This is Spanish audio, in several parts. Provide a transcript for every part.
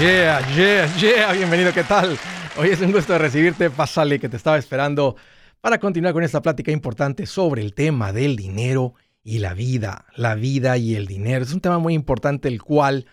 Yeah, yeah, yeah. Bienvenido, ¿qué tal? Hoy es un gusto recibirte. Pásale que te estaba esperando para continuar con esta plática importante sobre el tema del dinero y la vida. La vida y el dinero. Es un tema muy importante el cual,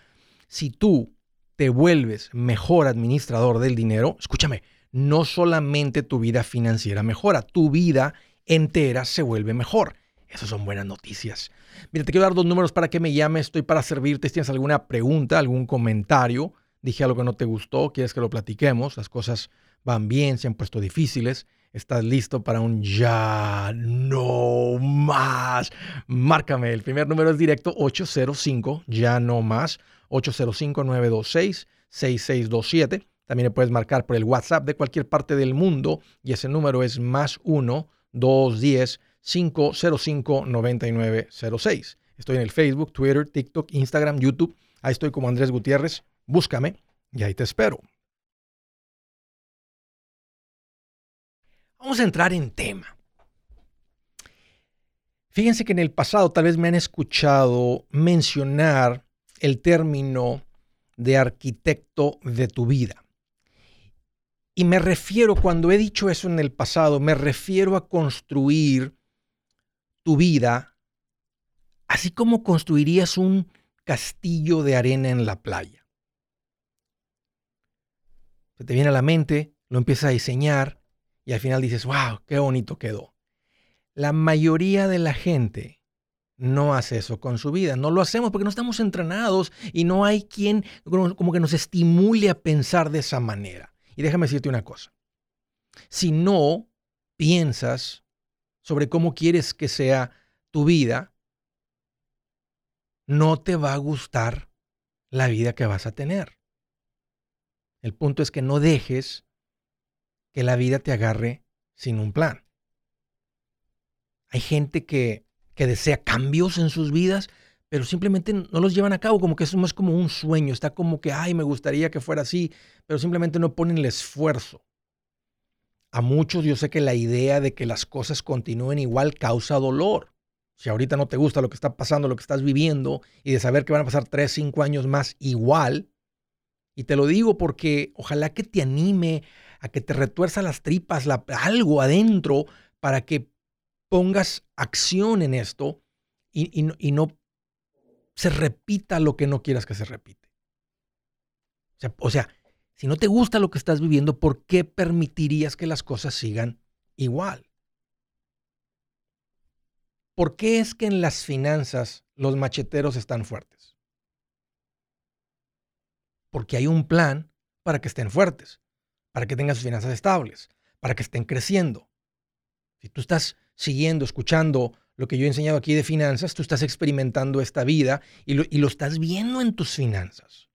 si tú te vuelves mejor administrador del dinero, escúchame, no solamente tu vida financiera mejora, tu vida entera se vuelve mejor. Esas son buenas noticias. Mira, te quiero dar dos números para que me llames. Estoy para servirte. Si tienes alguna pregunta, algún comentario, dije algo que no te gustó, quieres que lo platiquemos, las cosas van bien, se han puesto difíciles. ¿Estás listo para un ya no más? Márcame. El primer número es directo 805, ya no más, 805-926-6627. También le puedes marcar por el WhatsApp de cualquier parte del mundo y ese número es más 1-210-505-9906. Estoy en el Facebook, Twitter, TikTok, Instagram, YouTube. Ahí estoy como Andrés Gutiérrez. Búscame y ahí te espero. Vamos a entrar en tema. Fíjense que en el pasado tal vez me han escuchado mencionar el término de arquitecto de tu vida. Y me refiero, cuando he dicho eso en el pasado, me refiero a construir tu vida así como construirías un castillo de arena en la playa. Se te viene a la mente, lo empiezas a diseñar y al final dices, wow, qué bonito quedó. La mayoría de la gente no hace eso con su vida. No lo hacemos porque no estamos entrenados y no hay quien como que nos estimule a pensar de esa manera. Y déjame decirte una cosa. Si no piensas sobre cómo quieres que sea tu vida, no te va a gustar la vida que vas a tener. El punto es que no dejes que la vida te agarre sin un plan. Hay gente que, que desea cambios en sus vidas, pero simplemente no los llevan a cabo, como que es como un sueño, está como que, ay, me gustaría que fuera así, pero simplemente no ponen el esfuerzo. A muchos yo sé que la idea de que las cosas continúen igual causa dolor. Si ahorita no te gusta lo que está pasando, lo que estás viviendo, y de saber que van a pasar tres, cinco años más igual, y te lo digo porque ojalá que te anime a que te retuerza las tripas, algo adentro, para que pongas acción en esto y, no, se repita lo que no quieras que se repite. O sea, si no te gusta lo que estás viviendo, ¿por qué permitirías que las cosas sigan igual? ¿Por qué es que en las finanzas los macheteros están fuertes? Porque hay un plan para que estén fuertes, para que tengan sus finanzas estables, para que estén creciendo. Si tú estás siguiendo, escuchando lo que yo he enseñado aquí de finanzas, tú estás experimentando esta vida y lo, y lo estás viendo en tus finanzas.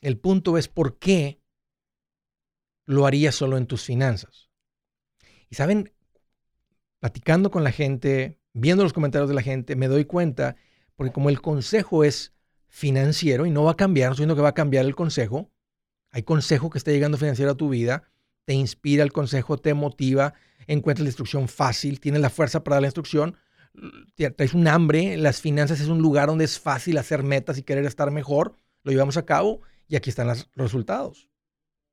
El punto es por qué lo harías solo en tus finanzas. Y saben, platicando con la gente, viendo los comentarios de la gente, me doy cuenta, porque como el consejo es financiero y no va a cambiar, no estoy que va a cambiar el consejo, hay consejo que está llegando financiero a tu vida, te inspira el consejo, te motiva, encuentras la instrucción fácil, tienes la fuerza para dar la instrucción, traes un hambre, las finanzas es un lugar donde es fácil hacer metas y querer estar mejor, lo llevamos a cabo y aquí están los resultados.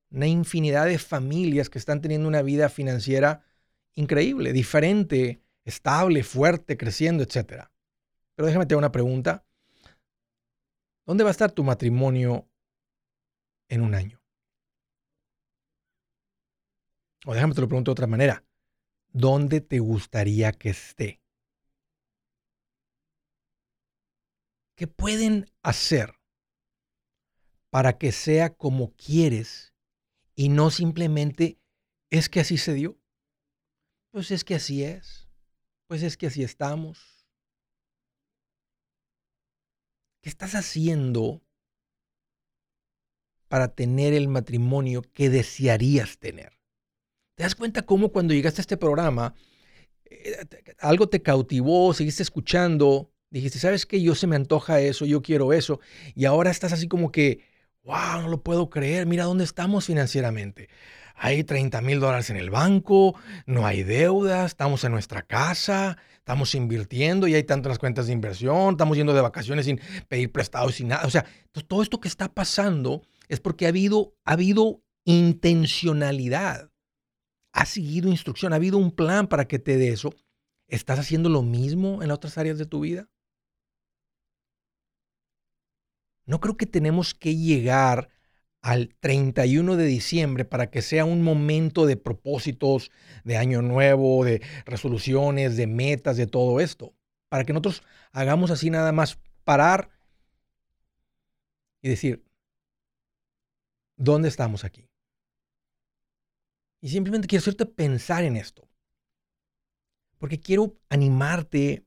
Una infinidad de familias que están teniendo una vida financiera increíble, diferente, estable, fuerte, creciendo, etc. Pero déjame te hago una pregunta. ¿Dónde va a estar tu matrimonio en un año? O déjame te lo pregunto de otra manera. ¿Dónde te gustaría que esté? ¿Qué pueden hacer para que sea como quieres y no simplemente es que así se dio? Pues es que así es. Pues es que así estamos. ¿Qué estás haciendo para tener el matrimonio que desearías tener? ¿Te das cuenta cómo cuando llegaste a este programa, eh, algo te cautivó, seguiste escuchando, dijiste, ¿sabes qué? Yo se me antoja eso, yo quiero eso, y ahora estás así como que, wow, no lo puedo creer, mira dónde estamos financieramente. Hay 30 mil dólares en el banco, no hay deudas, estamos en nuestra casa, estamos invirtiendo y hay tantas cuentas de inversión, estamos yendo de vacaciones sin pedir prestado, sin nada. O sea, todo esto que está pasando es porque ha habido, ha habido intencionalidad. Ha seguido instrucción, ha habido un plan para que te dé eso. ¿Estás haciendo lo mismo en otras áreas de tu vida? No creo que tenemos que llegar al 31 de diciembre para que sea un momento de propósitos, de año nuevo, de resoluciones, de metas, de todo esto. Para que nosotros hagamos así nada más parar y decir, ¿dónde estamos aquí? Y simplemente quiero hacerte pensar en esto. Porque quiero animarte,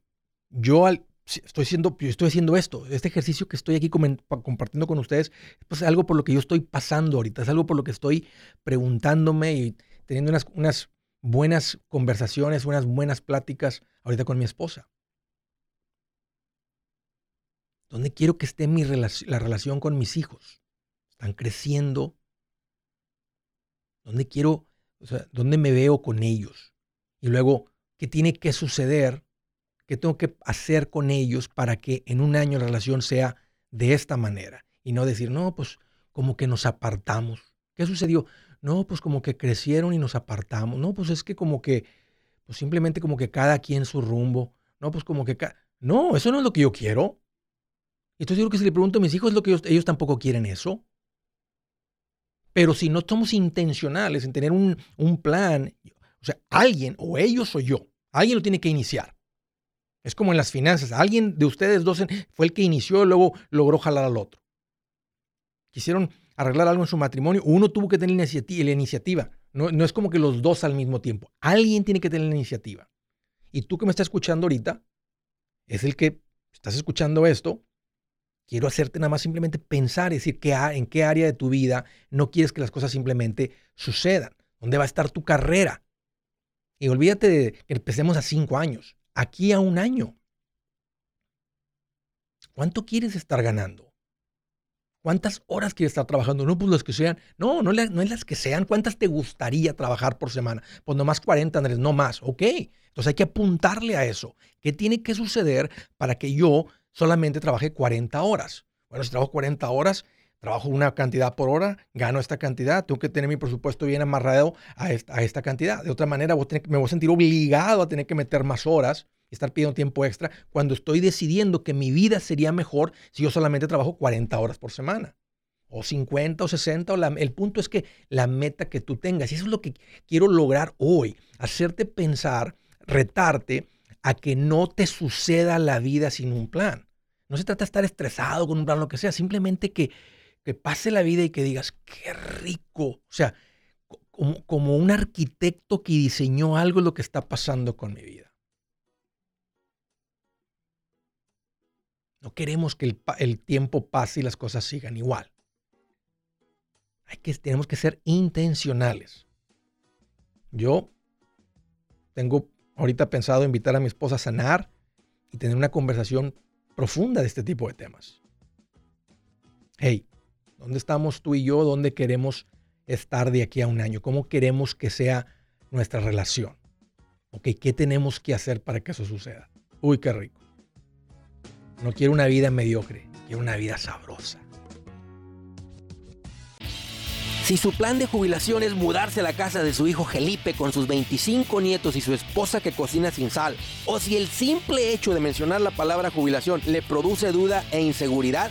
yo al, estoy, siendo, estoy haciendo esto, este ejercicio que estoy aquí compartiendo con ustedes, pues es algo por lo que yo estoy pasando ahorita, es algo por lo que estoy preguntándome y teniendo unas, unas buenas conversaciones, unas buenas pláticas ahorita con mi esposa. ¿Dónde quiero que esté mi la relación con mis hijos? ¿Están creciendo? ¿Dónde quiero, o sea, dónde me veo con ellos? Y luego, ¿qué tiene que suceder ¿Qué tengo que hacer con ellos para que en un año la relación sea de esta manera? Y no decir, no, pues como que nos apartamos. ¿Qué sucedió? No, pues como que crecieron y nos apartamos. No, pues es que como que, pues simplemente como que cada quien su rumbo. No, pues como que... No, eso no es lo que yo quiero. Entonces yo creo que si le pregunto a mis hijos, es lo que ellos, ellos tampoco quieren eso. Pero si no somos intencionales en tener un, un plan, o sea, alguien, o ellos o yo, alguien lo tiene que iniciar. Es como en las finanzas. Alguien de ustedes dos fue el que inició luego logró jalar al otro. Quisieron arreglar algo en su matrimonio. Uno tuvo que tener la iniciativa. No, es como que los dos al mismo tiempo. Alguien tiene que tener la iniciativa. Y tú que me estás escuchando ahorita, es el que estás escuchando esto. Quiero hacerte nada más simplemente pensar, es decir, que, en qué área de tu vida no quieres que las cosas simplemente sucedan. ¿Dónde va a estar tu carrera? Y olvídate de que empecemos a cinco años aquí a un año. ¿Cuánto quieres estar ganando? ¿Cuántas horas quieres estar trabajando? No, pues las que sean. No, no, es las que sean. ¿Cuántas te gustaría trabajar por semana? Pues nomás 40, Andrés, no más. Ok. Entonces hay que apuntarle a eso. ¿Qué tiene que suceder para que yo solamente trabaje 40 horas? Bueno, si trabajo 40 horas, trabajo una cantidad por hora, gano esta cantidad, tengo que tener mi presupuesto bien amarrado a esta, cantidad. De otra manera, me voy a sentir obligado a tener que meter más horas y estar pidiendo tiempo extra cuando estoy decidiendo que mi vida sería mejor si yo solamente trabajo 40 horas por semana. O 50 o 60, o el punto es que la meta que tú tengas, y eso es lo que quiero lograr hoy, hacerte pensar, retarte a que no te suceda la vida sin un plan. No se trata de estar estresado con un plan, lo que sea, simplemente que que pase la vida y que digas, qué rico. O sea, como, un arquitecto que diseñó algo lo que está pasando con mi vida. No queremos que el, tiempo pase y las cosas sigan igual. Hay que, tenemos que ser intencionales. Yo tengo ahorita pensado invitar a mi esposa a sanar y tener una conversación profunda de este tipo de temas. Hey, ¿Dónde estamos tú y yo? ¿Dónde queremos estar de aquí a un año? ¿Cómo queremos que sea nuestra relación? ¿Ok? ¿Qué tenemos que hacer para que eso suceda? Uy, qué rico. No quiero una vida mediocre, quiero una vida sabrosa. Si su plan de jubilación es mudarse a la casa de su hijo Felipe con sus 25 nietos y su esposa que cocina sin sal, o si el simple hecho de mencionar la palabra jubilación le produce duda e inseguridad,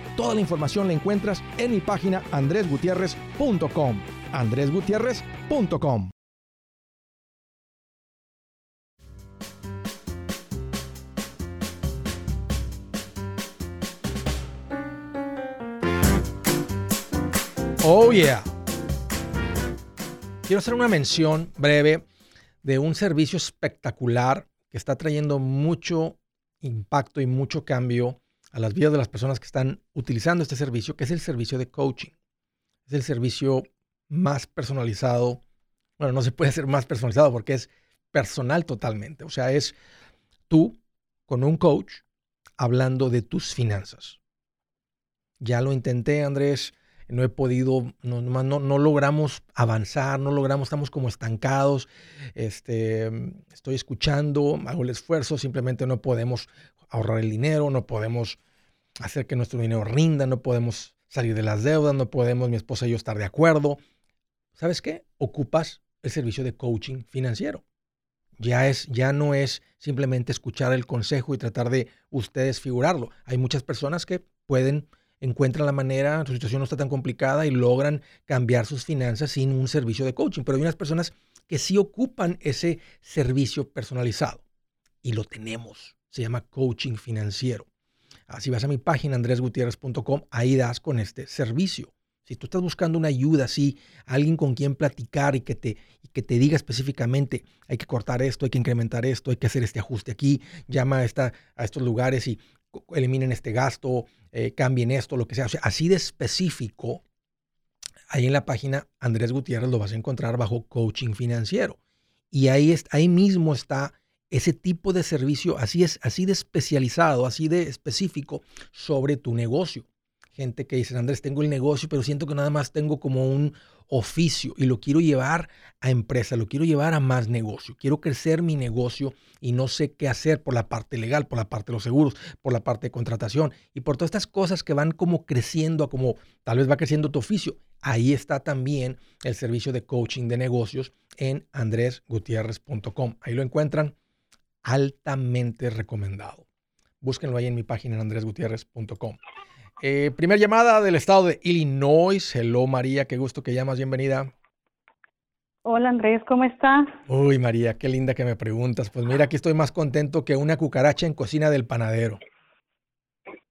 Toda la información la encuentras en mi página andresgutierrez.com. andresgutierrez.com. Oh yeah. Quiero hacer una mención breve de un servicio espectacular que está trayendo mucho impacto y mucho cambio a las vidas de las personas que están utilizando este servicio, que es el servicio de coaching. Es el servicio más personalizado. Bueno, no se puede hacer más personalizado porque es personal totalmente. O sea, es tú con un coach hablando de tus finanzas. Ya lo intenté, Andrés, no he podido, no, no, logramos avanzar, no logramos, estamos como estancados. Este, estoy escuchando, hago el esfuerzo, simplemente no podemos ahorrar el dinero, no podemos hacer que nuestro dinero rinda, no podemos salir de las deudas, no podemos mi esposa y yo estar de acuerdo. ¿Sabes qué? Ocupas el servicio de coaching financiero. Ya, es, ya no es simplemente escuchar el consejo y tratar de ustedes figurarlo. Hay muchas personas que pueden, encuentran la manera, su situación no está tan complicada y logran cambiar sus finanzas sin un servicio de coaching. Pero hay unas personas que sí ocupan ese servicio personalizado y lo tenemos se llama coaching financiero. Así vas a mi página andresgutierrez.com, ahí das con este servicio. Si tú estás buscando una ayuda así, alguien con quien platicar y que te, que te diga específicamente, hay que cortar esto, hay que incrementar esto, hay que hacer este ajuste aquí, llama a, esta, a estos lugares y eliminen este gasto, eh, cambien esto, lo que sea. O sea, así de específico, ahí en la página Andrés Gutiérrez lo vas a encontrar bajo coaching financiero. Y ahí, ahí mismo está ese tipo de servicio así es, así de especializado, así de específico sobre tu negocio. Gente que dice, Andrés, tengo el negocio, pero siento que nada más tengo como un oficio y lo quiero llevar a empresa, lo quiero llevar a más negocio. Quiero crecer mi negocio y no sé qué hacer por la parte legal, por la parte de los seguros, por la parte de contratación y por todas estas cosas que van como creciendo, como tal vez va creciendo tu oficio. Ahí está también el servicio de coaching de negocios en andresgutierrez.com. Ahí lo encuentran altamente recomendado. Búsquenlo ahí en mi página en andresgutierrez.com. Eh, primer llamada del estado de Illinois. Hello María, qué gusto que llamas, bienvenida. Hola Andrés, ¿cómo estás? Uy María, qué linda que me preguntas. Pues mira, aquí estoy más contento que una cucaracha en cocina del panadero.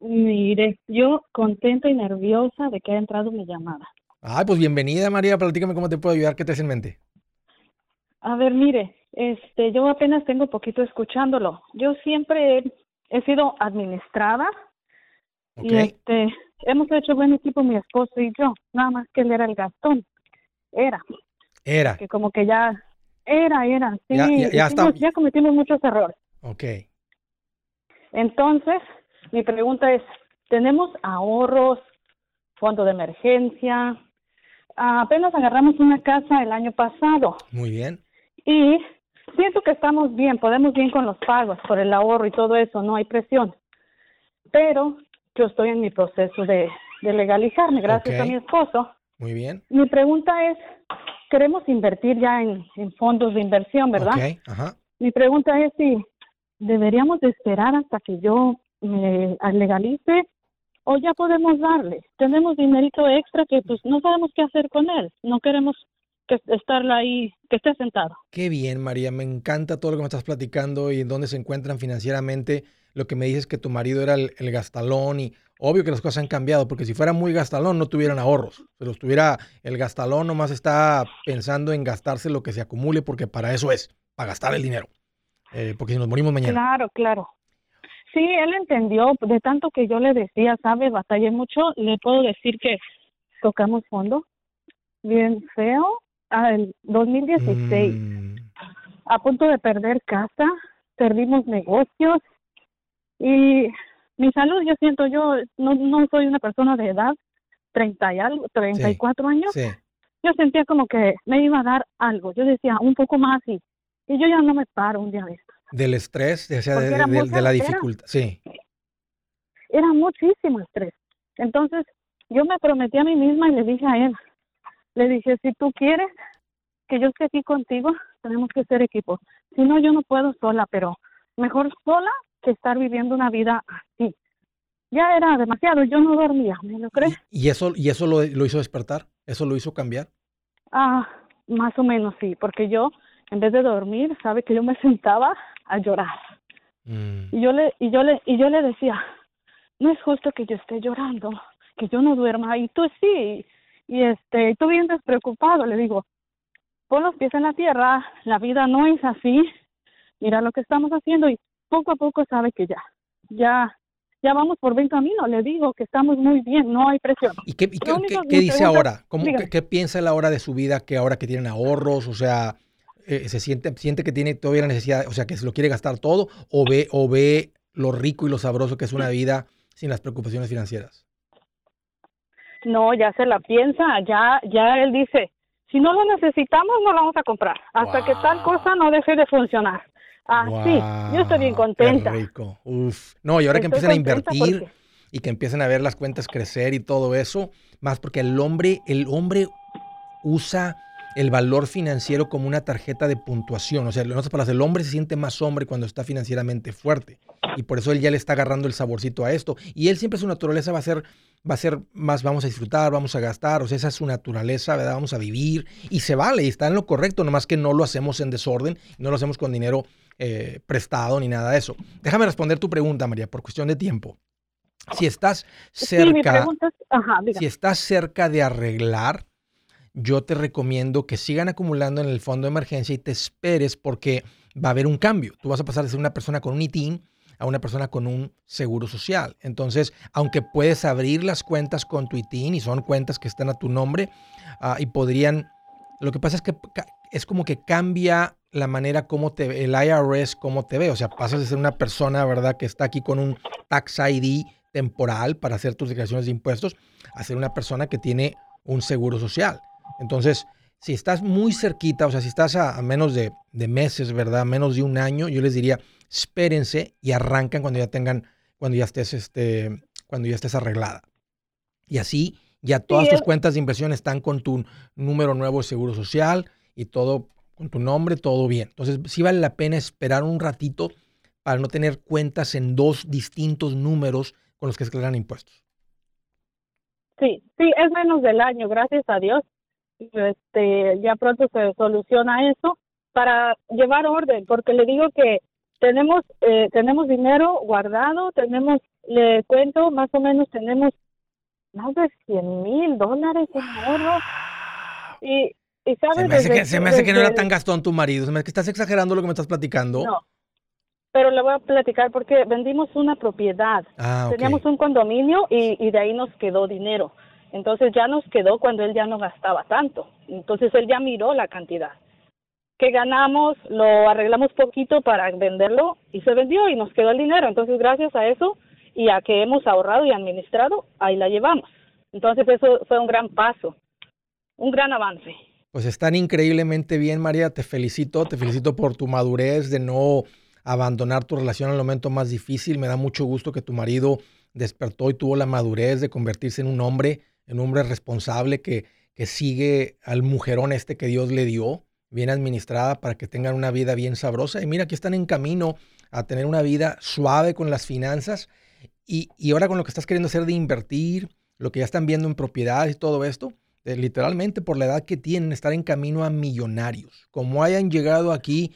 Mire, yo contenta y nerviosa de que haya entrado mi llamada. Ay, pues bienvenida María, platícame cómo te puedo ayudar, qué te hace en mente. A ver, mire, este, yo apenas tengo poquito escuchándolo. Yo siempre he, sido administrada y este, hemos hecho buen equipo mi esposo y yo, nada más que él era el gastón. Era. Era. Que como que ya, era, era, sí, ya, ya cometimos muchos errores. Ok. Entonces, mi pregunta es, ¿tenemos ahorros, fondo de emergencia? apenas agarramos una casa el año pasado. Muy bien. Y siento que estamos bien, podemos bien con los pagos por el ahorro y todo eso, no hay presión. Pero yo estoy en mi proceso de, legalizarme, gracias a mi esposo. Muy bien. Mi pregunta es, queremos invertir ya en, fondos de inversión, ¿verdad? Ajá. Mi pregunta es si deberíamos de esperar hasta que yo me legalice o ya podemos darle. Tenemos dinerito extra que pues no sabemos qué hacer con él. No queremos que estarla ahí, que esté sentado. Qué bien, María, me encanta todo lo que me estás platicando y en dónde se encuentran financieramente. Lo que me dices que tu marido era el, gastalón y obvio que las cosas han cambiado, porque si fuera muy gastalón no tuvieran ahorros. Pero estuviera el gastalón nomás está pensando en gastarse lo que se acumule, porque para eso es, para gastar el dinero. Eh, porque si nos morimos mañana. Claro, claro. Sí, él entendió, de tanto que yo le decía, sabe, batallé mucho, le puedo decir que tocamos fondo, bien feo, al 2016, mm. a punto de perder casa, perdimos negocios y mi salud, yo siento, yo no, no soy una persona de edad, 30 y algo, 34 años. Yo sentía como que me iba a dar algo. Yo decía, un poco más y, y yo ya no me paro un día de esto. Del estrés, de, de, la dificultad, sí. Era muchísimo estrés. Entonces, yo me prometí a mí misma y le dije a él, le dije, si tú quieres que yo esté aquí contigo, tenemos que ser equipo. Si no, yo no puedo sola, pero mejor sola que estar viviendo una vida así. Ya era demasiado, yo no dormía, ¿me lo crees? ¿Y eso, y eso lo, hizo despertar? ¿Eso lo hizo cambiar? Ah, más o menos sí, porque yo, en vez de dormir, sabe que yo me sentaba a llorar. Mm. Y yo le, y yo le, y yo le decía, no es justo que yo esté llorando, que yo no duerma, y tú sí, y este, tú bien despreocupado, le digo, pon los pies en la tierra, la vida no es así, mira lo que estamos haciendo, y poco a poco sabe que ya, ya, ya vamos por buen camino, le digo que estamos muy bien, no hay presión. ¿Y qué, dice ahora? ¿Cómo, qué, piensa él ahora de su vida, que ahora que tienen ahorros, o sea, eh, se siente, siente que tiene todavía la necesidad, o sea, que se lo quiere gastar todo, o ve, o ve lo rico y lo sabroso que es una vida sin las preocupaciones financieras? No, ya se la piensa, ya, ya él dice, si no lo necesitamos, no lo vamos a comprar, hasta que tal cosa no deje de funcionar. Así, ah, yo estoy bien contenta. rico. Uf. No, y ahora que empiezan a invertir y que empiezan a ver las cuentas crecer y todo eso, más porque el hombre, el hombre usa el valor financiero como una tarjeta de puntuación. O sea, en otras palabras, el hombre se siente más hombre cuando está financieramente fuerte. Y por eso él ya le está agarrando el saborcito a esto. Y él siempre su naturaleza va a ser, va a ser más, vamos a disfrutar, vamos a gastar. O sea, esa es su naturaleza, ¿verdad? Vamos a vivir. Y se vale, y está en lo correcto, nomás que no lo hacemos en desorden, no lo hacemos con dinero eh, prestado ni nada de eso. Déjame responder tu pregunta, María, por cuestión de tiempo. Si estás cerca, si estás cerca de arreglar, yo te recomiendo que sigan acumulando en el fondo de emergencia y te esperes porque va a haber un cambio. Tú vas a pasar de ser una persona con un ITIN a una persona con un seguro social. Entonces, aunque puedes abrir las cuentas con tu ITIN y son cuentas que están a tu nombre ah, y podrían, lo que pasa es que es como que cambia la manera como te ve, el IRS cómo te ve. O sea, pasas de ser una persona, ¿verdad?, que está aquí con un tax ID temporal para hacer tus declaraciones de impuestos, a ser una persona que tiene un seguro social. Entonces, si estás muy cerquita, o sea, si estás a, menos de, meses, ¿verdad? Menos de un año, yo les diría, espérense y arrancan cuando ya tengan, cuando ya estés, este, cuando ya estés arreglada. Y así ya todas tus cuentas de inversión están con tu número nuevo de seguro social y todo con tu nombre, todo bien. Entonces, sí vale la pena esperar un ratito para no tener cuentas en dos distintos números con los que se declaran impuestos. Sí, sí, es menos del año, gracias a Dios este, ya pronto se soluciona eso para llevar orden, porque le digo que tenemos eh, tenemos dinero guardado, tenemos, le cuento, más o menos tenemos más de 100 mil dólares en ahorro. Y, y sabes, se me hace, que, se me hace que no era tan gastón tu marido, se me hace que estás exagerando lo que me estás platicando. No, pero le voy a platicar porque vendimos una propiedad, ah, teníamos un condominio y, y de ahí nos quedó dinero. Entonces ya nos quedó cuando él ya no gastaba tanto. Entonces él ya miró la cantidad. Que ganamos, lo arreglamos poquito para venderlo y se vendió y nos quedó el dinero. Entonces gracias a eso y a que hemos ahorrado y administrado, ahí la llevamos. Entonces eso fue un gran paso, un gran avance. Pues están increíblemente bien, María. Te felicito, te felicito por tu madurez de no abandonar tu relación en el momento más difícil. Me da mucho gusto que tu marido despertó y tuvo la madurez de convertirse en un hombre un hombre responsable que, que sigue al mujerón este que Dios le dio, bien administrada para que tengan una vida bien sabrosa. Y mira que están en camino a tener una vida suave con las finanzas. Y, y ahora con lo que estás queriendo hacer de invertir, lo que ya están viendo en propiedades y todo esto, eh, literalmente por la edad que tienen, estar en camino a millonarios. Como hayan llegado aquí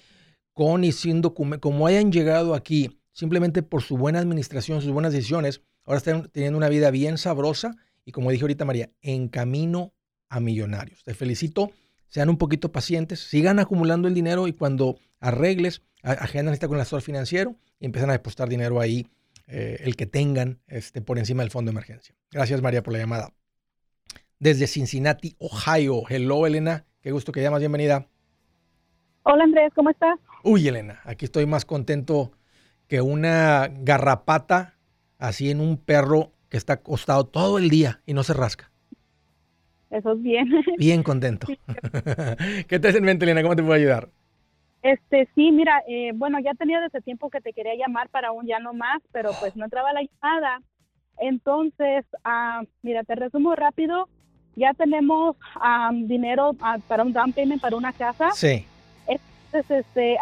con y sin documento, como hayan llegado aquí simplemente por su buena administración, sus buenas decisiones, ahora están teniendo una vida bien sabrosa y como dije ahorita María, en camino a millonarios. Te felicito, sean un poquito pacientes, sigan acumulando el dinero y cuando arregles, agendan esta con el asesor financiero y empiezan a depositar dinero ahí, eh, el que tengan este, por encima del fondo de emergencia. Gracias María por la llamada. Desde Cincinnati, Ohio. Hello Elena, qué gusto que llamas, bienvenida. Hola Andrés, ¿cómo estás? Uy, Elena, aquí estoy más contento que una garrapata así en un perro que está acostado todo el día y no se rasca. Eso es bien. Bien contento. ¿Qué te en mente, Elena? ¿Cómo te puedo ayudar? Este, sí, mira, eh, bueno, ya tenía desde tiempo que te quería llamar para un ya no más, pero pues no entraba la llamada. Entonces, ah, mira, te resumo rápido. Ya tenemos ah, dinero ah, para un down payment para una casa. Sí. Entonces, este,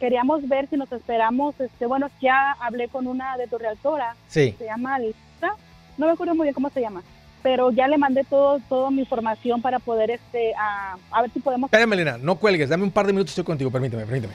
queríamos ver si nos esperamos. Este, bueno, ya hablé con una de tu realtora. Sí. Se llama Lisa. No me acuerdo muy bien cómo se llama pero ya le mandé todo, toda mi información para poder, este, a, a ver si podemos... Espérame, Elena, no cuelgues, dame un par de minutos, estoy contigo, permíteme, permíteme.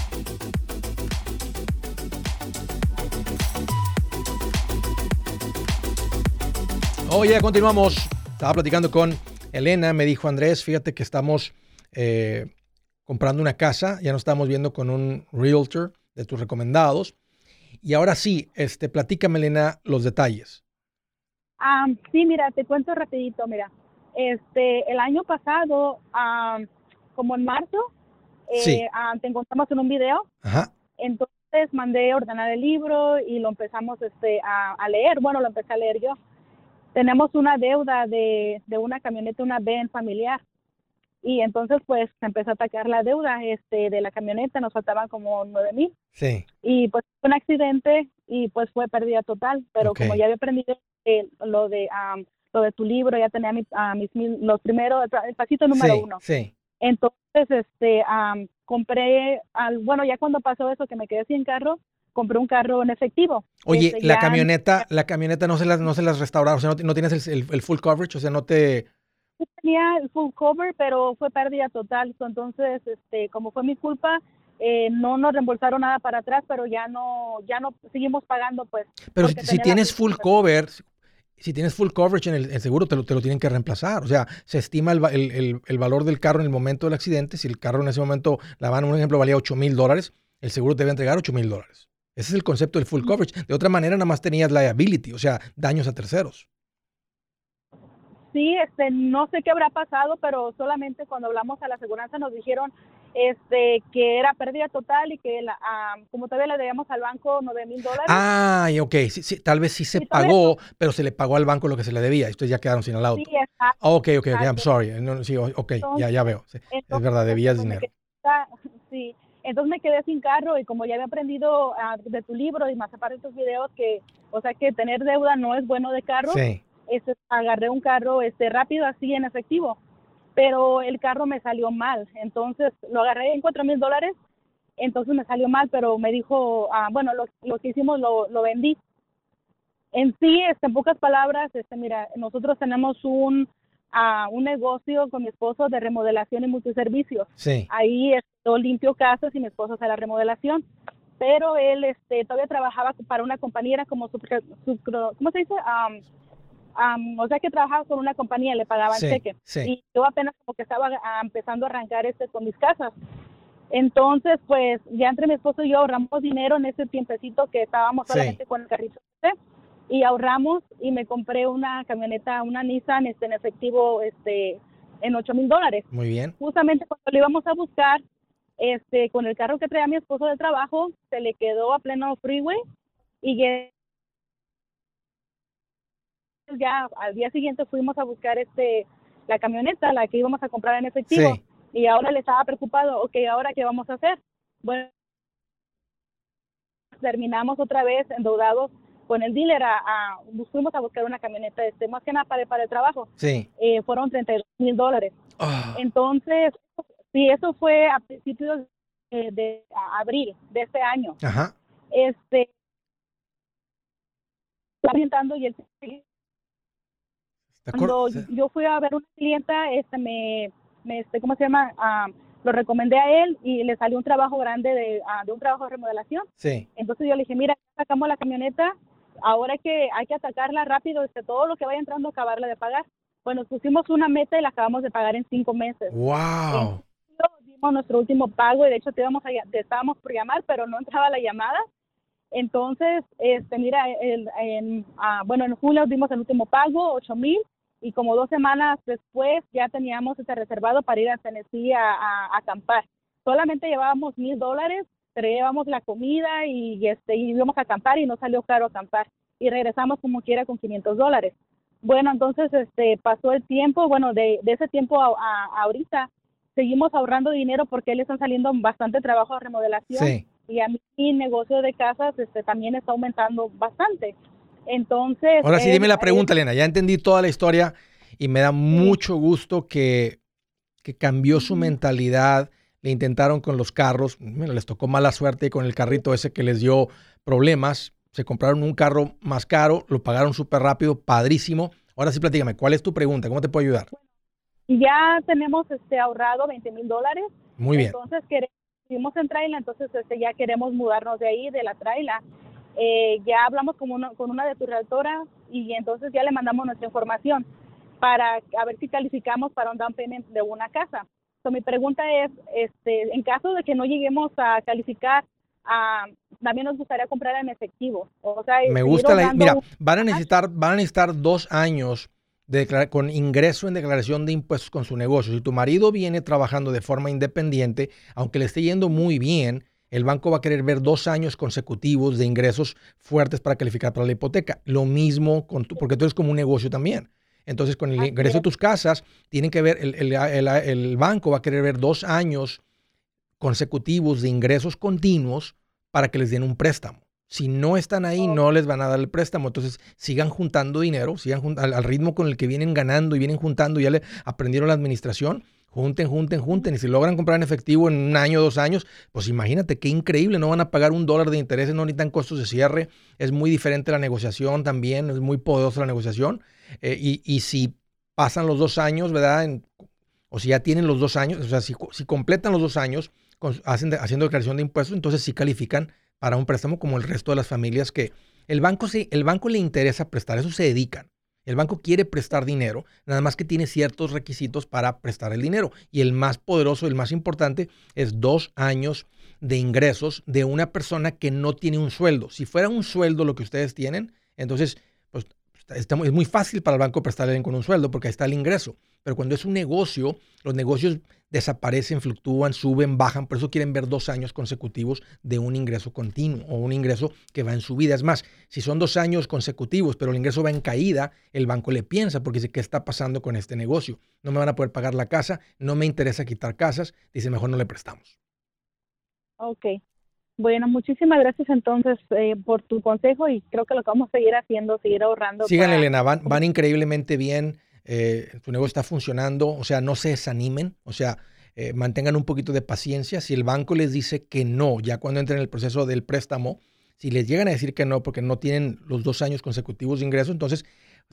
Oye, continuamos. Estaba platicando con Elena, me dijo Andrés, fíjate que estamos eh, comprando una casa, ya nos estamos viendo con un realtor de tus recomendados. Y ahora sí, este, platícame, Elena, los detalles. Ah, sí, mira, te cuento rapidito, mira. Este, el año pasado, ah, como en marzo, eh, ah, te encontramos en un video. Ajá. Entonces mandé a ordenar el libro y lo empezamos este, a, a leer. Bueno, lo empecé a leer yo tenemos una deuda de, de una camioneta, una Ben familiar. Y entonces, pues, se empezó a atacar la deuda este, de la camioneta, nos faltaban como nueve mil. Sí. Y pues fue un accidente y pues fue pérdida total. Pero como ya había aprendido eh, lo de lo de tu libro, ya tenía mis, los primeros, el pasito número uno. Sí. Entonces, este, compré, al, bueno, ya cuando pasó eso, que me quedé sin carro, compré un carro en efectivo. Oye, este, la camioneta, la camioneta no se las, no se las restauraron, o sea, no, tienes el, full coverage, o sea, no te... Tenía el full cover, pero fue pérdida total, entonces, este, como fue mi culpa, eh, no nos reembolsaron nada para atrás, pero ya no, ya no seguimos pagando, pues. Pero si, tienes full cover, si tienes full coverage en el, seguro, te lo, te lo, tienen que reemplazar. O sea, se estima el, el, el, valor del carro en el momento del accidente. Si el carro en ese momento, la van, un ejemplo, valía 8 mil dólares, el seguro te debe entregar 8 mil dólares. Ese es el concepto del full coverage. De otra manera, nada más tenías liability, o sea, daños a terceros. Sí, este, no sé qué habrá pasado, pero solamente cuando hablamos a la aseguranza nos dijeron este, que era pérdida total y que la, como todavía le debíamos al banco 9 mil dólares. Ah, ok, sí, sí, tal vez sí se pagó, pero se le pagó al banco lo que se le debía. Estos ya quedaron sin el auto. Sí, exacto. ok, ok, ok, I'm sorry. sí, ok, ya, ya veo. es verdad, debías dinero. sí, entonces me quedé sin carro y como ya había aprendido ah, de tu libro y más aparte de tus videos que, o sea, que tener deuda no es bueno de carro, este, agarré un carro este rápido así en efectivo, pero el carro me salió mal, entonces lo agarré en cuatro mil dólares, entonces me salió mal, pero me dijo, ah, bueno, lo, lo, que hicimos lo, lo vendí. En sí, este, en pocas palabras, este, mira, nosotros tenemos un a un negocio con mi esposo de remodelación y multiservicios. Sí. Ahí esto limpio casas y mi esposo hace la remodelación. Pero él este, todavía trabajaba para una compañía, como su, ¿cómo se dice? o sea que trabajaba con una compañía, le pagaban cheque. Y yo apenas como que estaba empezando a arrancar este con mis casas. Entonces, pues ya entre mi esposo y yo ahorramos dinero en ese tiempecito que estábamos solamente con el carrito y ahorramos y me compré una camioneta, una Nissan este, en efectivo este, en 8 mil dólares. Muy bien. Justamente cuando lo íbamos a buscar, este, con el carro que traía mi esposo de trabajo, se le quedó a pleno freeway y ya al día siguiente fuimos a buscar este la camioneta, la que íbamos a comprar en efectivo. Y ahora le estaba preocupado, ok, ¿ahora qué vamos a hacer? Bueno, terminamos otra vez endeudados con el dealer, a, fuimos a buscar una camioneta, este, más que nada para, para el trabajo. Sí. Eh, fueron 32 mil dólares. Ah. Entonces, sí, eso fue a principios de, abril de este año. Ajá. Este, orientando y él cuando yo fui a ver una clienta, este me, me este, ¿cómo se llama? Ah, lo recomendé a él y le salió un trabajo grande de, ah, de un trabajo de remodelación. Sí. Entonces yo le dije, mira, sacamos la camioneta, ahora que, hay que atacarla rápido, este, todo lo que vaya entrando, acabarla de pagar. Bueno, pusimos una meta y la acabamos de pagar en cinco meses. ¡Wow! dimos nuestro último pago y de hecho te, íbamos a, te estábamos por llamar, pero no entraba la llamada. Entonces, este, mira, el, en, ah, bueno, en julio dimos el último pago, ocho mil, y como dos semanas después ya teníamos ese reservado para ir a Tennessee a, acampar. Solamente llevábamos mil dólares, llevamos la comida y, este, y íbamos a acampar y no salió caro acampar. Y regresamos como quiera con 500 dólares. Bueno, entonces este, pasó el tiempo, bueno, de, de ese tiempo a, ahorita seguimos ahorrando dinero porque le están saliendo bastante trabajo de remodelación. Y a mi negocio de casas este, también está aumentando bastante. Entonces... Ahora sí, dime la pregunta, Elena. Ya entendí toda la historia y me da mucho gusto que, que cambió su mentalidad. Le intentaron con los carros, les tocó mala suerte con el carrito ese que les dio problemas. Se compraron un carro más caro, lo pagaron súper rápido, padrísimo. Ahora sí, platícame, ¿cuál es tu pregunta? ¿Cómo te puedo ayudar? Ya tenemos este ahorrado 20 mil dólares. Muy bien. Entonces queremos en traila, entonces este, ya queremos mudarnos de ahí, de la traila. Eh, ya hablamos con una, con una de tus realtoras y entonces ya le mandamos nuestra información para a ver si calificamos para un down payment de una casa. So, mi pregunta es, este, en caso de que no lleguemos a calificar, a, también nos gustaría comprar en efectivo. O sea, Me gusta la, mira, van a necesitar, van a necesitar dos años de con ingreso en declaración de impuestos con su negocio. Si tu marido viene trabajando de forma independiente, aunque le esté yendo muy bien, el banco va a querer ver dos años consecutivos de ingresos fuertes para calificar para la hipoteca. Lo mismo con tu, porque tú eres como un negocio también. Entonces, con el ingreso de tus casas, tienen que ver, el, banco va a querer ver dos años consecutivos de ingresos continuos para que les den un préstamo. Si no están ahí, no les van a dar el préstamo. Entonces, sigan juntando dinero, sigan al, al, ritmo con el que vienen ganando y vienen juntando, ya le aprendieron la administración junten, junten, junten. Y si logran comprar en efectivo en un año, dos años, pues imagínate qué increíble. No van a pagar un dólar de intereses, no necesitan costos de cierre. Es muy diferente la negociación también, es muy poderosa la negociación. Eh, y, si pasan los dos años, ¿verdad? o si ya tienen los dos años, o sea, si, completan los dos años haciendo declaración de impuestos, entonces sí califican para un préstamo como el resto de las familias que el banco, sí, el banco le interesa prestar, eso se dedican. El banco quiere prestar dinero, nada más que tiene ciertos requisitos para prestar el dinero. Y el más poderoso, el más importante, es dos años de ingresos de una persona que no tiene un sueldo. Si fuera un sueldo lo que ustedes tienen, entonces es muy fácil para el banco prestarle con un sueldo porque ahí está el ingreso. Pero cuando es un negocio, los negocios desaparecen, fluctúan, suben, bajan. Por eso quieren ver dos años consecutivos de un ingreso continuo o un ingreso que va en subida. Es más, si son dos años consecutivos, pero el ingreso va en caída, el banco le piensa porque dice, ¿qué está pasando con este negocio? No me van a poder pagar la casa, no me interesa quitar casas. Dice, mejor no le prestamos. Ok. Bueno, muchísimas gracias entonces eh, por tu consejo y creo que lo que vamos a seguir haciendo, seguir ahorrando. Sigan, Elena, van, van increíblemente bien eh, tu negocio está funcionando, o sea, no se desanimen, o sea, eh, mantengan un poquito de paciencia. Si el banco les dice que no, ya cuando entren en el proceso del préstamo, si les llegan a decir que no porque no tienen los dos años consecutivos de ingreso, entonces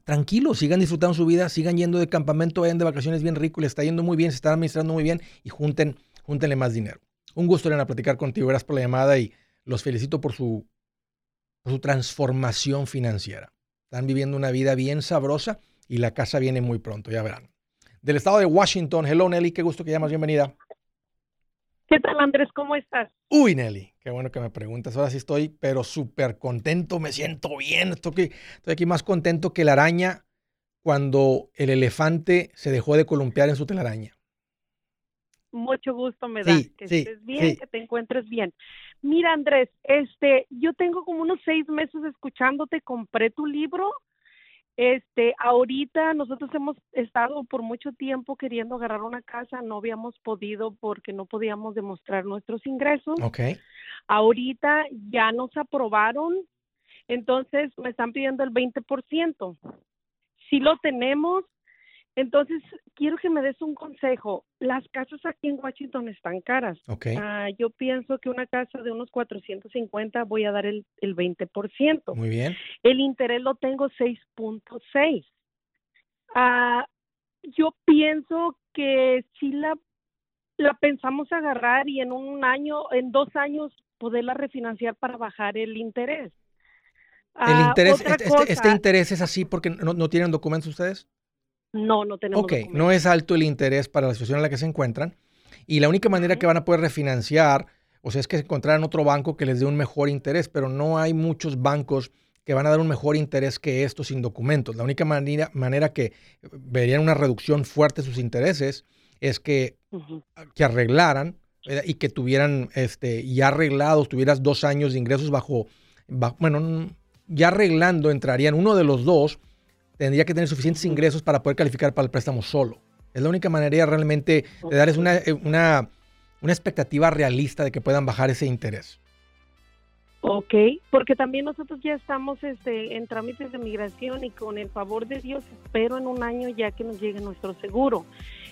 tranquilos, sigan disfrutando su vida, sigan yendo de campamento, vayan de vacaciones bien rico, les está yendo muy bien, se están administrando muy bien y junten, júntenle más dinero. Un gusto, Elena, platicar contigo. Gracias por la llamada y los felicito por su, por su transformación financiera. Están viviendo una vida bien sabrosa y la casa viene muy pronto, ya verán. Del estado de Washington, hello Nelly, qué gusto que llamas, bienvenida. ¿Qué tal Andrés? ¿Cómo estás? Uy, Nelly, qué bueno que me preguntas. Ahora sí estoy, pero súper contento, me siento bien. Estoy aquí, más contento que la araña cuando el elefante se dejó de columpiar en su telaraña. Mucho gusto me da que estés bien, que te encuentres bien. Mira, Andrés, este, yo tengo como unos seis meses escuchándote, compré tu libro Este, ahorita nosotros hemos estado por mucho tiempo queriendo agarrar una casa, no habíamos podido porque no podíamos demostrar nuestros ingresos. Okay. Ahorita ya nos aprobaron, entonces me están pidiendo el 20%. Si lo tenemos, entonces, quiero que me des un consejo. Las casas aquí en Washington están caras. Okay. Ah, yo pienso que una casa de unos 450 voy a dar el, el 20%. Muy bien. El interés lo tengo 6.6. Ah, yo pienso que si la, la pensamos agarrar y en un año, en dos años, poderla refinanciar para bajar el interés. el ah, interés, este, este, este, interés es así porque no, no tienen documentos ustedes. No, no tenemos. Ok, no es alto el interés para la situación en la que se encuentran. Y la única manera que van a poder refinanciar, o sea, es que encontraran otro banco que les dé un mejor interés, pero no hay muchos bancos que van a dar un mejor interés que estos sin documentos. La única manera, manera que verían una reducción fuerte de sus intereses es que, que arreglaran y que tuvieran este, ya arreglados, tuvieras dos años de ingresos bajo, bajo, bueno, ya arreglando entrarían uno de los dos tendría que tener suficientes ingresos para poder calificar para el préstamo solo. Es la única manera realmente de darles una, eh, una, una expectativa realista de que puedan bajar ese interés. Ok, porque también nosotros ya estamos este, en trámites de migración y con el favor de Dios espero en un año ya que nos llegue nuestro seguro.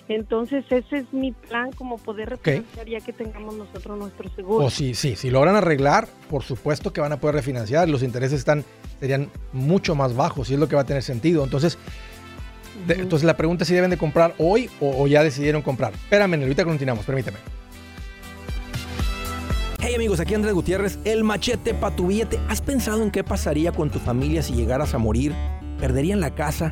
Entonces ese es mi plan, como poder refinanciar ya que tengamos nosotros nuestro seguro. O sí, sí, si logran arreglar, por supuesto que van a poder refinanciar, los intereses están serían mucho más bajos y es lo que va a tener sentido. Entonces, entonces la pregunta es si deben de comprar hoy o, ya decidieron comprar. Espérame, ahorita continuamos, permíteme. Hey amigos, aquí Andrés Gutiérrez, el machete para tu billete. ¿Has pensado en qué pasaría con tu familia si llegaras a morir? ¿Perderían la casa?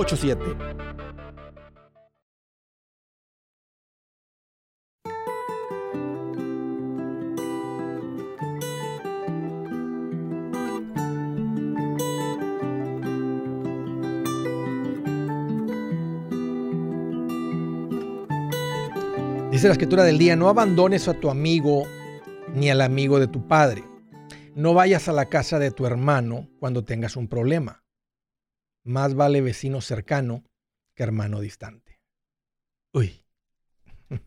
Dice la escritura del día, no abandones a tu amigo ni al amigo de tu padre. No vayas a la casa de tu hermano cuando tengas un problema. Más vale vecino cercano que hermano distante. Uy.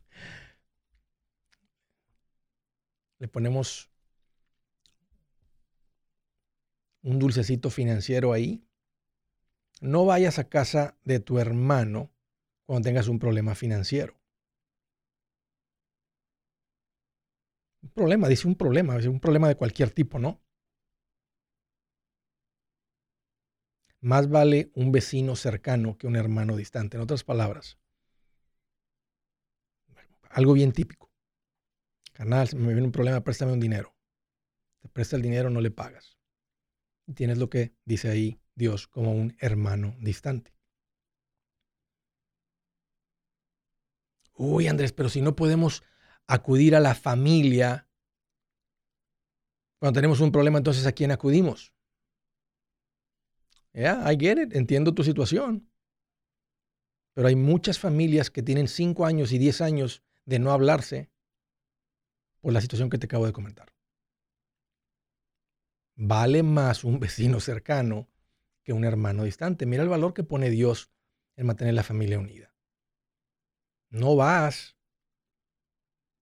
Le ponemos un dulcecito financiero ahí. No vayas a casa de tu hermano cuando tengas un problema financiero. Un problema, dice un problema, un problema de cualquier tipo, ¿no? Más vale un vecino cercano que un hermano distante. En otras palabras, algo bien típico. Canal, me viene un problema, préstame un dinero. Te presta el dinero, no le pagas. Y tienes lo que dice ahí Dios como un hermano distante. Uy, Andrés, pero si no podemos acudir a la familia. Cuando tenemos un problema, entonces ¿a quién acudimos? Yeah, I get it, entiendo tu situación. Pero hay muchas familias que tienen 5 años y 10 años de no hablarse por la situación que te acabo de comentar. Vale más un vecino cercano que un hermano distante. Mira el valor que pone Dios en mantener la familia unida. No vas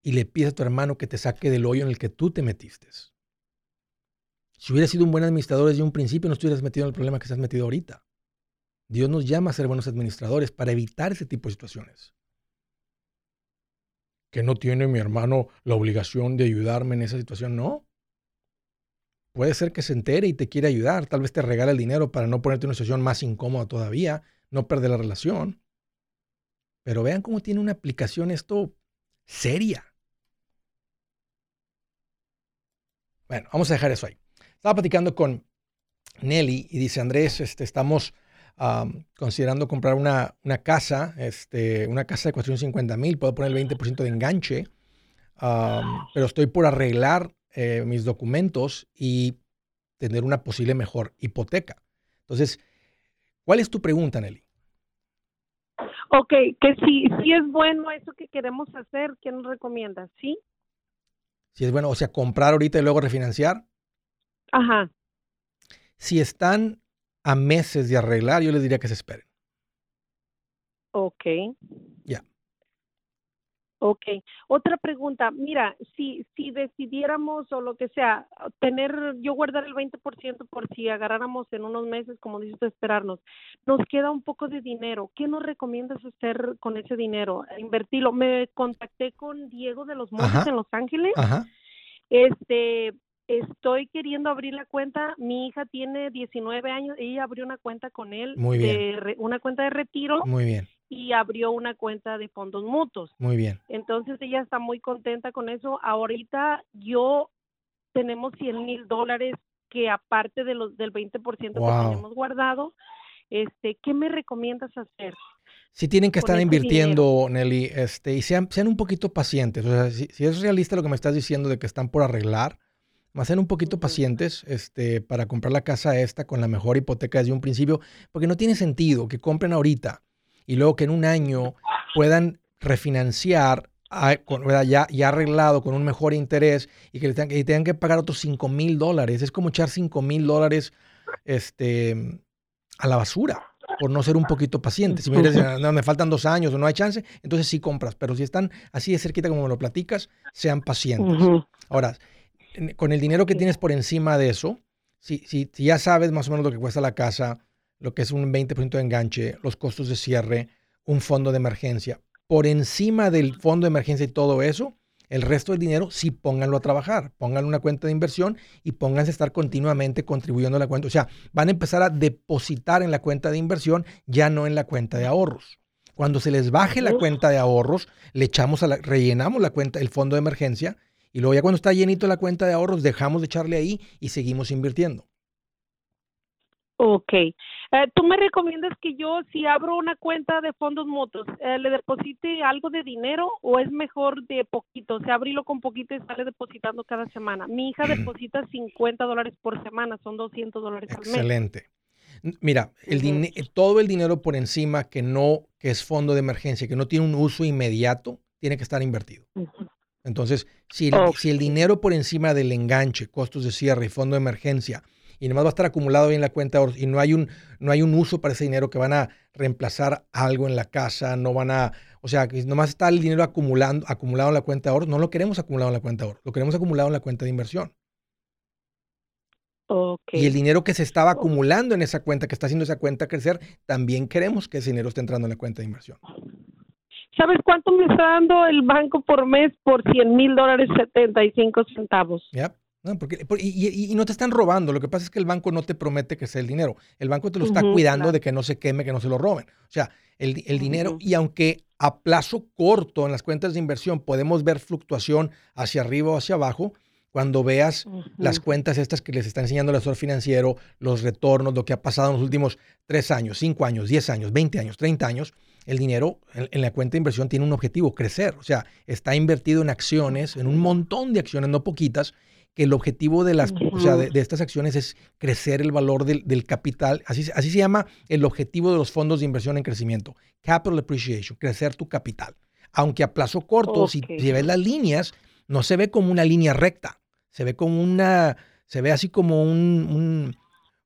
y le pides a tu hermano que te saque del hoyo en el que tú te metiste. Si hubieras sido un buen administrador desde un principio, no estuvieras metido en el problema que estás metido ahorita. Dios nos llama a ser buenos administradores para evitar ese tipo de situaciones. Que no tiene mi hermano la obligación de ayudarme en esa situación, no. puede ser que se entere y te quiera ayudar. Tal vez te regale el dinero para no ponerte en una situación más incómoda todavía, no perder la relación. Pero vean cómo tiene una aplicación esto seria. Bueno, vamos a dejar eso ahí. Estaba platicando con Nelly y dice, Andrés, este, estamos considerando comprar una, una, casa, este, una casa de 450 mil, puedo poner el 20% de enganche, pero estoy por arreglar eh, mis documentos y tener una posible mejor hipoteca. Entonces, ¿cuál es tu pregunta, Nelly? Ok, que si, si es bueno eso que queremos hacer, ¿qué nos recomiendas? ¿Sí? Si es bueno, o sea, comprar ahorita y luego refinanciar. Ajá. Si están a meses de arreglar, yo les diría que se esperen. Ok. Ya. Ok. Otra pregunta. Mira, si, si decidiéramos o lo que sea, tener, yo guardar el 20% por si agarráramos en unos meses, como dices, esperarnos, nos queda un poco de dinero. ¿Qué nos recomiendas hacer con ese dinero? Invertirlo. Me contacté con Diego de los Montes en Los Ángeles. Ajá. Este, Estoy queriendo abrir la cuenta. Mi hija tiene 19 años. Ella abrió una cuenta con él. Muy bien. una cuenta de retiro. Muy bien. Y abrió una cuenta de fondos mutuos. Muy bien. Entonces ella está muy contenta con eso. Ahorita yo tenemos 100 mil dólares que aparte de los del 20% que tenemos guardado, este, ¿qué me recomiendas hacer? Si tienen que estar invirtiendo, Nelly, este, y sean, sean un poquito pacientes. O sea, si, si, es realista lo que me estás diciendo de que están por arreglar, más ser un poquito pacientes este, para comprar la casa esta con la mejor hipoteca desde un principio, porque no tiene sentido que compren ahorita y luego que en un año puedan refinanciar ya, ya arreglado con un mejor interés y que, tengan, tengan que pagar otros 5 mil dólares. Es como echar 5 mil dólares este, a la basura por no ser un poquito paciente. Si me dices, no, me faltan dos años o no hay chance, entonces sí compras. Pero si están así de cerquita como me lo platicas, sean pacientes. Ahora, con el dinero que tienes por encima de eso, si, si, ya sabes más o menos lo que cuesta la casa, lo que es un 20% de enganche, los costos de cierre, un fondo de emergencia, por encima del fondo de emergencia y todo eso, el resto del dinero sí pónganlo a trabajar, pónganlo una cuenta de inversión y pónganse a estar continuamente contribuyendo a la cuenta. O sea, van a empezar a depositar en la cuenta de inversión, ya no en la cuenta de ahorros. Cuando se les baje la cuenta de ahorros, le echamos a la, rellenamos la cuenta, el fondo de emergencia y luego ya cuando está llenito la cuenta de ahorros, dejamos de echarle ahí y seguimos invirtiendo. Ok. Eh, ¿Tú me recomiendas que yo, si abro una cuenta de fondos mutuos, eh, le deposite algo de dinero o es mejor de poquito? O sea, abrirlo con poquito y sale depositando cada semana. Mi hija deposita 50 dólares por semana, son 200 dólares al mes. Excelente. Mira, el todo el dinero por encima que no, que es fondo de emergencia, que no tiene un uso inmediato, tiene que estar invertido. Entonces, si el, si el dinero por encima del enganche, costos de cierre y fondo de emergencia, y nomás va a estar acumulado en la cuenta y no hay un no hay un uso para ese dinero que van a reemplazar algo en la casa, no van a, o sea, que nomás está el dinero acumulando, acumulado en la cuenta de ahorro, no lo queremos acumulado en la cuenta de ahorro, lo queremos acumulado en la cuenta de inversión. Y el dinero que se estaba acumulando en esa cuenta, que está haciendo esa cuenta crecer, también queremos que ese dinero esté entrando en la cuenta de inversión. ¿Sabes cuánto me está dando el banco por mes por 100 mil dólares 75 centavos? Ya. No, porque, y, no te están robando. Lo que pasa es que el banco no te promete que sea el dinero. El banco te lo está cuidando de que no se queme, que no se lo roben. O sea, el, dinero, y aunque a plazo corto en las cuentas de inversión podemos ver fluctuación hacia arriba o hacia abajo, cuando veas las cuentas estas que les está enseñando el asesor financiero, los retornos, lo que ha pasado en los últimos tres años, cinco años, diez años, veinte años, treinta años, el dinero en, la cuenta de inversión tiene un objetivo, crecer. O sea, está invertido en acciones, en un montón de acciones, no poquitas, que el objetivo de, las, de, estas acciones es crecer el valor del, capital. Así, así se llama el objetivo de los fondos de inversión en crecimiento. Capital appreciation, crecer tu capital. Aunque a plazo corto, si, ves las líneas, no se ve como una línea recta. Se ve como una, se ve así como un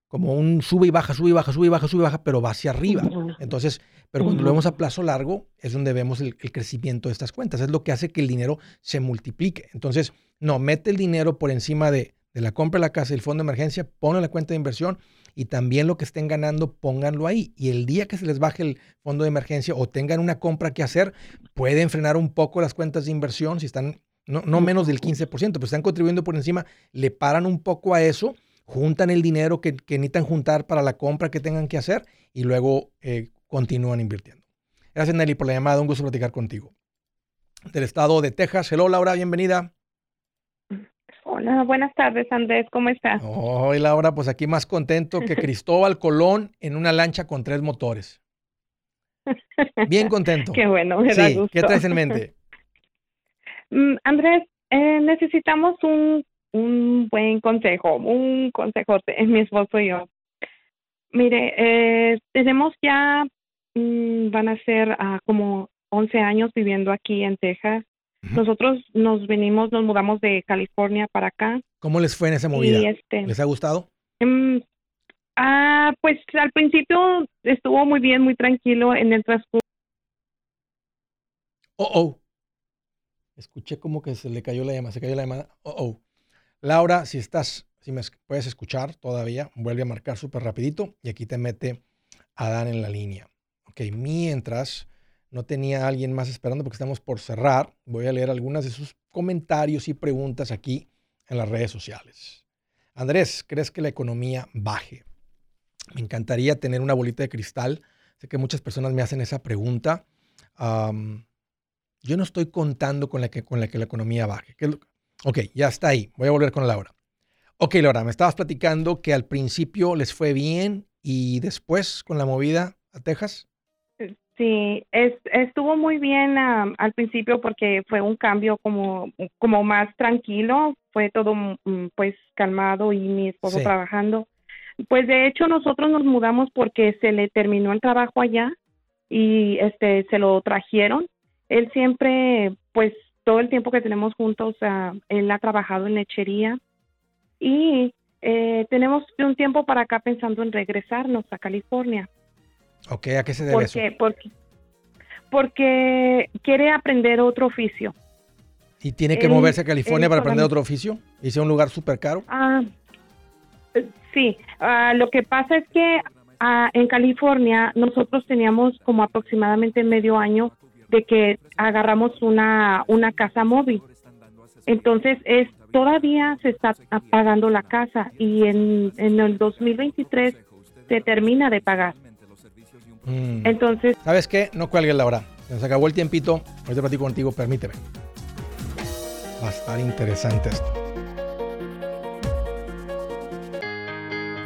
como un sube y baja, sube y baja, sube y baja, sube y baja, pero va hacia arriba. Entonces, pero cuando lo vemos a plazo largo, es donde vemos el, crecimiento de estas cuentas. Es lo que hace que el dinero se multiplique. Entonces, no, mete el dinero por encima de, la compra de la casa y el fondo de emergencia, ponlo en la cuenta de inversión y también lo que estén ganando, pónganlo ahí. Y el día que se les baje el fondo de emergencia o tengan una compra que hacer, pueden frenar un poco las cuentas de inversión si están no, no menos del 15%, pero están contribuyendo por encima, le paran un poco a eso, juntan el dinero que, necesitan juntar para la compra que tengan que hacer y luego eh, continúan invirtiendo. Gracias Nelly por la llamada, un gusto platicar contigo. Del estado de Texas, hello Laura, bienvenida. Hola, buenas tardes Andrés, ¿cómo estás? Hoy Laura, pues aquí más contento que Cristóbal Colón en una lancha con tres motores. Bien contento. Qué bueno, me sí, ¿Qué traes en mente? Mm, Andrés, eh, necesitamos un, un buen consejo, un consejo en mi esposo y yo. Mire, eh, tenemos ya, mm, van a ser ah, como 11 años viviendo aquí en Texas. Nosotros nos venimos, nos mudamos de California para acá. ¿Cómo les fue en esa movida? Este, ¿Les ha gustado? Em, ah, pues al principio estuvo muy bien, muy tranquilo en el transcurso. Oh, oh. Escuché como que se le cayó la llamada, se cayó la llamada. Oh, oh. Laura, si estás, si me puedes escuchar todavía, vuelve a marcar súper rapidito y aquí te mete a Dan en la línea. Ok, mientras no tenía a alguien más esperando porque estamos por cerrar. Voy a leer algunas de sus comentarios y preguntas aquí en las redes sociales. Andrés, ¿crees que la economía baje? Me encantaría tener una bolita de cristal. Sé que muchas personas me hacen esa pregunta. yo no estoy contando con la que, con la, que la economía baje. Ok, ya está ahí. Voy a volver con Laura. Ok, Laura, me estabas platicando que al principio les fue bien y después con la movida a Texas. Sí, es, estuvo muy bien al principio porque fue un cambio como, como más tranquilo, fue todo mm, pues calmado y mi esposo trabajando. Pues de hecho nosotros nos mudamos porque se le terminó el trabajo allá y este se lo trajeron. Él siempre, pues todo el tiempo que tenemos juntos, él ha trabajado en lechería y eh, tenemos un tiempo para acá pensando en regresarnos a California. Ok, ¿a qué se debe eso? Porque, porque quiere aprender otro oficio. ¿Y tiene que moverse a California para aprender otro oficio? ¿Y sea un lugar súper caro? Ah, sí, ah, lo que pasa es que ah, en California nosotros teníamos como aproximadamente medio año de que agarramos una, una casa móvil. Entonces es todavía se está pagando la casa y en, en el 2023 se termina de pagar. Mm. Entonces. ¿Sabes qué? No cuelgues la hora. Se nos acabó el tiempito. Ahorita platico contigo, permíteme. Va a estar interesante esto.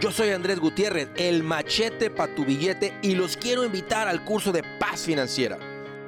Yo soy Andrés Gutiérrez, el machete para tu billete, y los quiero invitar al curso de paz financiera.